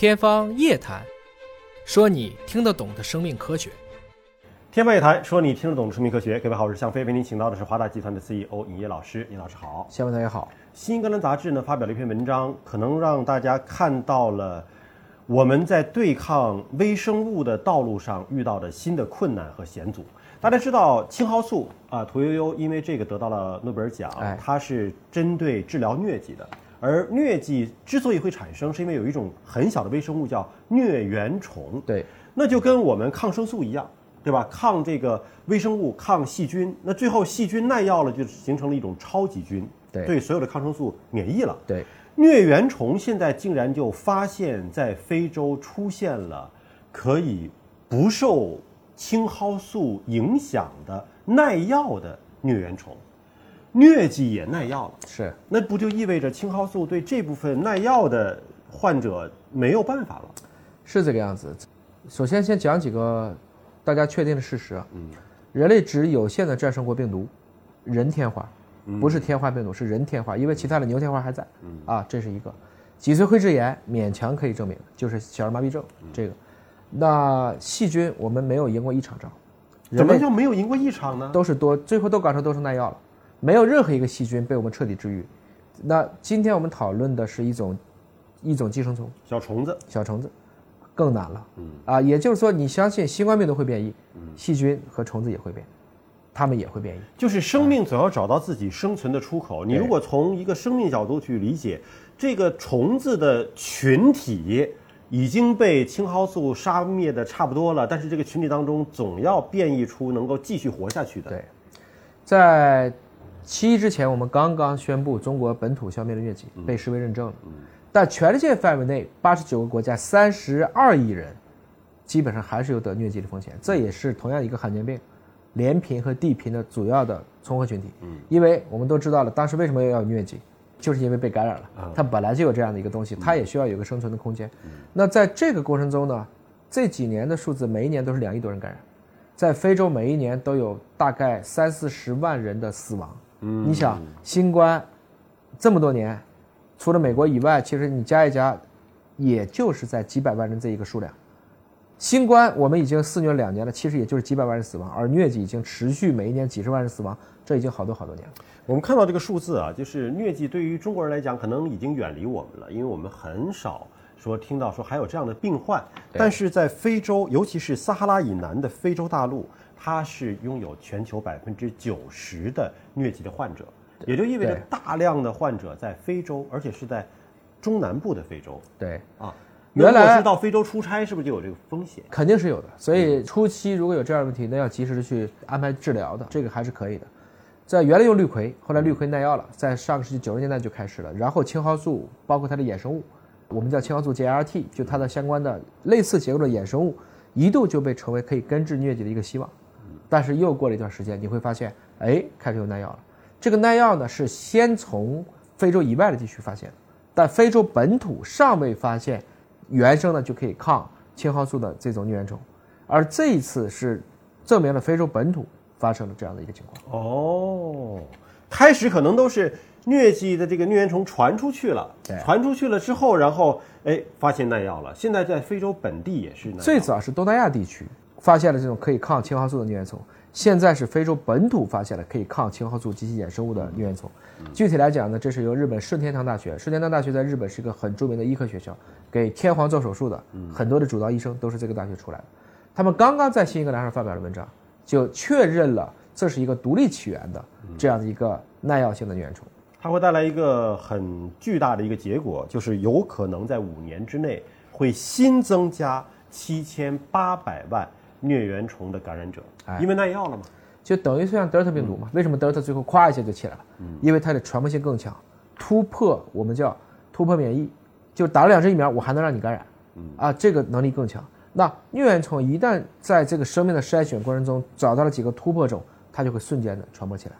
天方夜谭，说你听得懂的生命科学。天方夜谭，说你听得懂的生命科学。各位好，我是向飞，为您请到的是华大集团的 CEO 尹烨老师。尹老师好，向飞大家好。《新英格兰杂志》呢发表了一篇文章，可能让大家看到了我们在对抗微生物的道路上遇到的新的困难和险阻。大家知道青蒿素啊，屠呦呦因为这个得到了诺贝尔奖，它是针对治疗疟疾的。而疟疾之所以会产生，是因为有一种很小的微生物叫疟原虫。对，那就跟我们抗生素一样，对吧？抗这个微生物，抗细菌。那最后细菌耐药了，就形成了一种超级菌，对所有的抗生素免疫了。对，疟原虫现在竟然就发现，在非洲出现了可以不受青蒿素影响的耐药的疟原虫。疟疾也耐药了，是，那不就意味着青蒿素对这部分耐药的患者没有办法了？是这个样子。首先，先讲几个大家确定的事实。嗯，人类只有限的战胜过病毒，人天花，不是天花病毒，是人天花，因为其他的牛天花还在。嗯，啊，这是一个。脊髓灰质炎勉强可以证明，就是小儿麻痹症这个。那细菌我们没有赢过一场仗。怎么就没有赢过一场呢？都是多，最后都搞成都是耐药了。没有任何一个细菌被我们彻底治愈。那今天我们讨论的是一种一种寄生虫，小虫子，小虫子更难了。嗯啊，也就是说，你相信新冠病毒会变异，细菌和虫子也会变，它们也会变异。就是生命总要找到自己生存的出口。你如果从一个生命角度去理解，这个虫子的群体已经被青蒿素杀灭的差不多了，但是这个群体当中总要变异出能够继续活下去的。对，在。七一之前，我们刚刚宣布中国本土消灭了疟疾，被视为认证了。但全世界范围内，八十九个国家，三十二亿人，基本上还是有得疟疾的风险。这也是同样一个罕见病，连贫和地贫的主要的综合群体。嗯因为我们都知道了，当时为什么要有疟疾，就是因为被感染了。它本来就有这样的一个东西，它也需要有个生存的空间。那在这个过程中呢，这几年的数字，每一年都是两亿多人感染，在非洲每一年都有大概三四十万人的死亡。你想新冠这么多年，除了美国以外，其实你加一加，也就是在几百万人这一个数量。新冠我们已经肆虐两年了，其实也就是几百万人死亡，而疟疾已经持续每一年几十万人死亡，这已经好多好多年了。我们看到这个数字啊，就是疟疾对于中国人来讲，可能已经远离我们了，因为我们很少说听到说还有这样的病患。但是在非洲，尤其是撒哈拉以南的非洲大陆。它是拥有全球百分之九十的疟疾的患者，也就意味着大量的患者在非洲，而且是在中南部的非洲。对啊，原来是到非洲出差，是不是就有这个风险？肯定是有的。所以初期如果有这样的问题，那要及时的去安排治疗的，这个还是可以的。在原来用氯喹，后来氯喹耐药了，在上个世纪九十年代就开始了。然后青蒿素，包括它的衍生物，我们叫青蒿素 GRT，就它的相关的类似结构的衍生物，一度就被成为可以根治疟疾的一个希望。但是又过了一段时间，你会发现，哎，开始有耐药了。这个耐药呢，是先从非洲以外的地区发现的，但非洲本土尚未发现原生的就可以抗青蒿素的这种疟原虫。而这一次是证明了非洲本土发生了这样的一个情况。哦，开始可能都是疟疾的这个疟原虫传出去了，传出去了之后，然后哎发现耐药了。现在在非洲本地也是，最早是东南亚地区。发现了这种可以抗青蒿素的疟原虫，现在是非洲本土发现了可以抗青蒿素及其衍生物的疟原虫。具体来讲呢，这是由日本顺天堂大学，顺天堂大学在日本是一个很著名的医科学校，给天皇做手术的很多的主刀医生都是这个大学出来的。他们刚刚在新英格兰上发表了文章，就确认了这是一个独立起源的这样的一个耐药性的疟原虫。它会带来一个很巨大的一个结果，就是有可能在五年之内会新增加七千八百万。疟原虫的感染者，因为耐药了嘛，就等于像德尔塔病毒嘛。为什么德尔塔最后咵一下就起来了？嗯因为它的传播性更强，突破我们叫突破免疫，就打了两针疫苗，我还能让你感染，啊，这个能力更强。那疟原虫一旦在这个生命的筛选过程中找到了几个突破种，它就会瞬间的传播起来。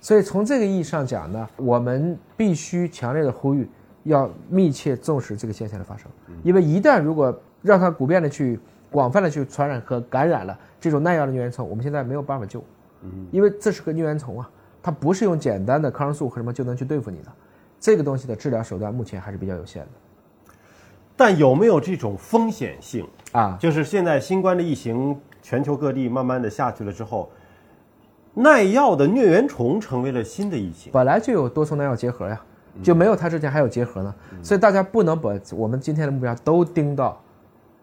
所以从这个意义上讲呢，我们必须强烈的呼吁，要密切重视这个现象的发生，因为一旦如果让它普遍的去。广泛的去传染和感染了这种耐药的疟原虫，我们现在没有办法救，嗯，因为这是个疟原虫啊，它不是用简单的抗生素和什么就能去对付你的，这个东西的治疗手段目前还是比较有限的。但有没有这种风险性？啊，就是现在新冠的疫情，全球各地慢慢的下去了之后，耐药的疟原虫成为了新的疫情。本来就有多重耐药结核呀，就没有它之前还有结核呢，所以大家不能把我们今天的目标都盯到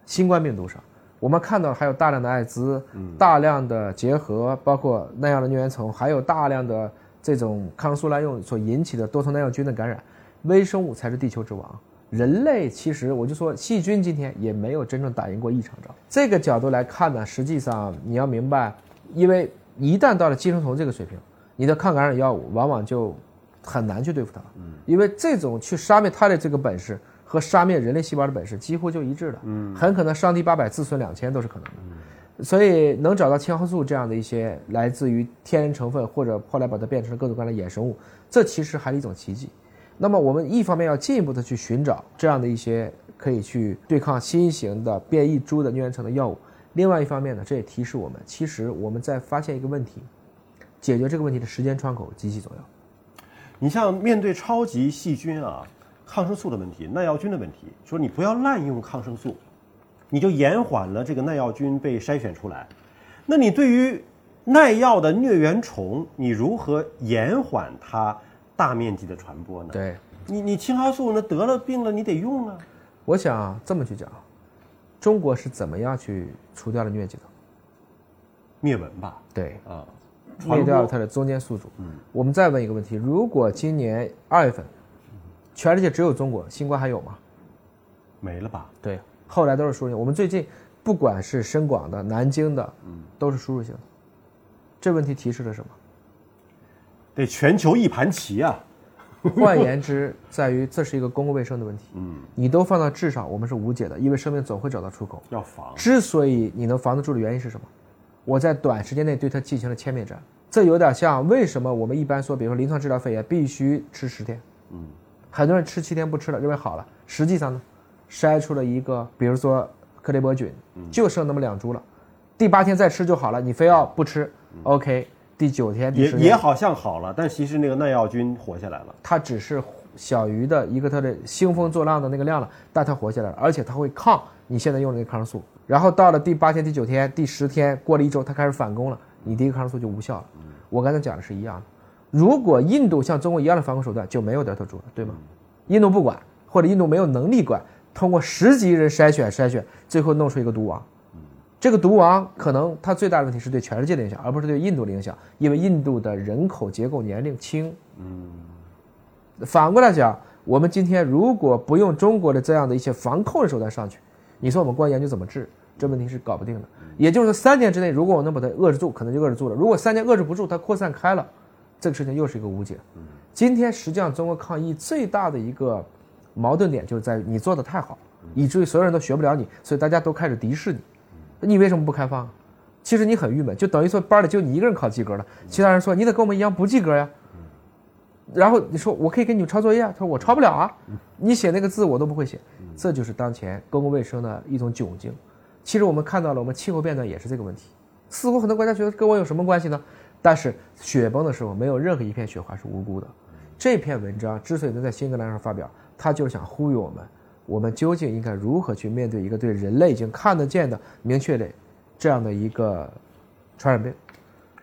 新冠病毒上。我们看到还有大量的艾滋，大量的结核，包括耐药的疟原虫，还有大量的这种抗生素滥用所引起的多重耐药菌的感染。微生物才是地球之王，人类其实我就说细菌今天也没有真正打赢过一场仗。这个角度来看呢，实际上你要明白，因为一旦到了寄生虫这个水平，你的抗感染药物往往就很难去对付它。嗯，因为这种去杀灭它的这个本事和杀灭人类细胞的本事几乎就一致的。嗯，很可能伤敌八百自损两千都是可能的。所以能找到青蒿素这样的一些来自于天然成分，或者后来把它变成各种各样的衍生物，这其实还是一种奇迹。那么我们一方面要进一步的去寻找这样的一些可以去对抗新型的变异株的疟原虫的药物，另外一方面呢，这也提示我们，其实我们在发现一个问题，解决这个问题的时间窗口极其重要。你像面对超级细菌啊，抗生素的问题、耐药菌的问题，说你不要滥用抗生素，你就延缓了这个耐药菌被筛选出来。那你对于耐药的疟原虫，你如何延缓它？大面积的传播呢？对，你你青蒿素那得了病了，你得用啊。我想这么去讲，中国是怎么样去除掉了疟疾的？灭蚊吧。对啊，灭掉了它的中间宿主。嗯。我们再问一个问题：如果今年二月份，全世界只有中国新冠还有吗？没了吧？对，后来都是输入性。我们最近不管是深广的、南京的，嗯，都是输入性的。这问题提示了什么？得全球一盘棋啊！换言之，在于这是一个公共卫生的问题。嗯，你都放到至少我们是无解的，因为生命总会找到出口。要防。之所以你能防得住的原因是什么？我在短时间内对它进行了歼灭战。这有点像为什么我们一般说，比如说临床治疗肺炎必须吃十天。嗯，很多人吃七天不吃了，认为好了。实际上呢，筛出了一个，比如说克雷伯菌，就剩那么两株了，第八天再吃就好了。你非要不吃，OK。第九天，也也好像好了，但其实那个耐药菌活下来了。它只是小于的一个它的兴风作浪的那个量了，但它活下来了，而且它会抗你现在用的那个抗生素。然后到了第八天、第九天、第十天，过了一周，它开始反攻了，你第一个抗生素就无效了。我刚才讲的是一样的。如果印度像中国一样的防控手段，就没有德特猪了，对吗？印度不管，或者印度没有能力管，通过十级人筛选筛选，最后弄出一个毒王。这个毒王可能它最大的问题是对全世界的影响，而不是对印度的影响，因为印度的人口结构年龄轻。反过来讲，我们今天如果不用中国的这样的一些防控的手段上去，你说我们光研究怎么治，这问题是搞不定的。也就是说，三年之内，如果我能把它遏制住，可能就遏制住了；如果三年遏制不住，它扩散开了，这个事情又是一个无解。今天实际上中国抗疫最大的一个矛盾点就是在于你做的太好，以至于所有人都学不了你，所以大家都开始敌视你。你为什么不开放？其实你很郁闷，就等于说班里就你一个人考及格了，其他人说你得跟我们一样不及格呀。然后你说我可以给你们抄作业，他说我抄不了啊，你写那个字我都不会写。这就是当前公共卫生的一种窘境。其实我们看到了，我们气候变暖也是这个问题。似乎很多国家觉得跟我有什么关系呢？但是雪崩的时候，没有任何一片雪花是无辜的。这篇文章之所以能在新格兰上发表，他就是想呼吁我们。我们究竟应该如何去面对一个对人类已经看得见的明确的这样的一个传染病？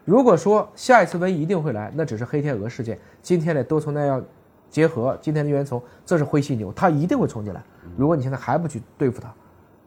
如果说下一次瘟疫一定会来，那只是黑天鹅事件。今天的多重耐药结合，今天的疟原虫，这是灰犀牛，它一定会冲进来。如果你现在还不去对付它，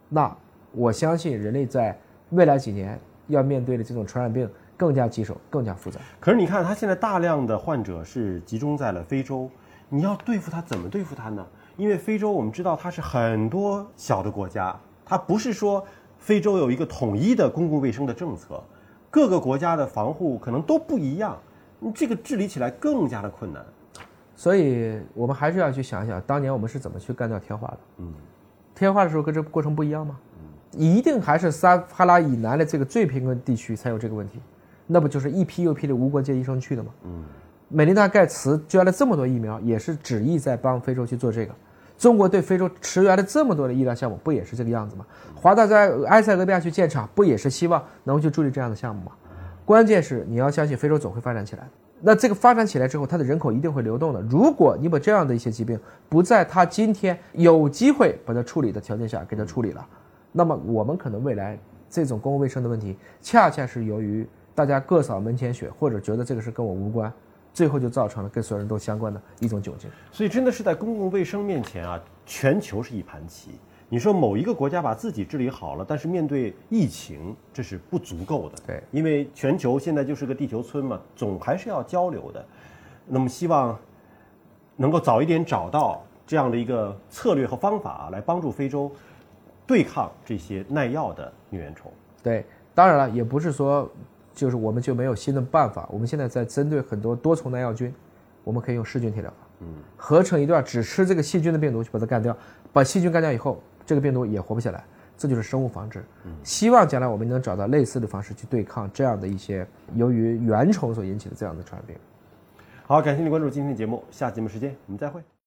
那我相信人类在未来几年要面对的这种传染病更加棘手、更加复杂。可是你看，他现在大量的患者是集中在了非洲，你要对付他，怎么对付他呢？因为非洲我们知道它是很多小的国家，它不是说非洲有一个统一的公共卫生的政策，各个国家的防护可能都不一样，你这个治理起来更加的困难。所以我们还是要去想想，当年我们是怎么去干掉天花的。嗯，天花的时候跟这过程不一样吗？嗯，一定还是撒哈拉以南的这个最贫困地区才有这个问题，那不就是一批又一批的无国界医生去的吗？嗯。美琳达·盖茨捐了这么多疫苗，也是旨意在帮非洲去做这个。中国对非洲驰援了这么多的医疗项目，不也是这个样子吗？华大在埃塞俄比亚去建厂，不也是希望能够去助力这样的项目吗？关键是你要相信非洲总会发展起来。那这个发展起来之后，它的人口一定会流动的。如果你把这样的一些疾病不在它今天有机会把它处理的条件下给它处理了，那么我们可能未来这种公共卫生的问题，恰恰是由于大家各扫门前雪，或者觉得这个事跟我无关，最后就造成了跟所有人都相关的一种窘境。所以真的是在公共卫生面前啊，全球是一盘棋。你说某一个国家把自己治理好了，但是面对疫情，这是不足够的。对，因为全球现在就是个地球村嘛，总还是要交流的。那么希望能够早一点找到这样的一个策略和方法，来帮助非洲对抗这些耐药的疟原虫。对，当然了，也不是说就是我们就没有新的办法。我们现在在针对很多多重耐药菌，我们可以用噬菌体疗法，嗯，合成一段只吃这个细菌的病毒去把它干掉，把细菌干掉以后。这个病毒也活不下来，这就是生物防治。希望将来我们能找到类似的方式去对抗这样的一些由于原虫所引起的这样的传染病。好，感谢你关注今天的节目，下节目时间我们再会。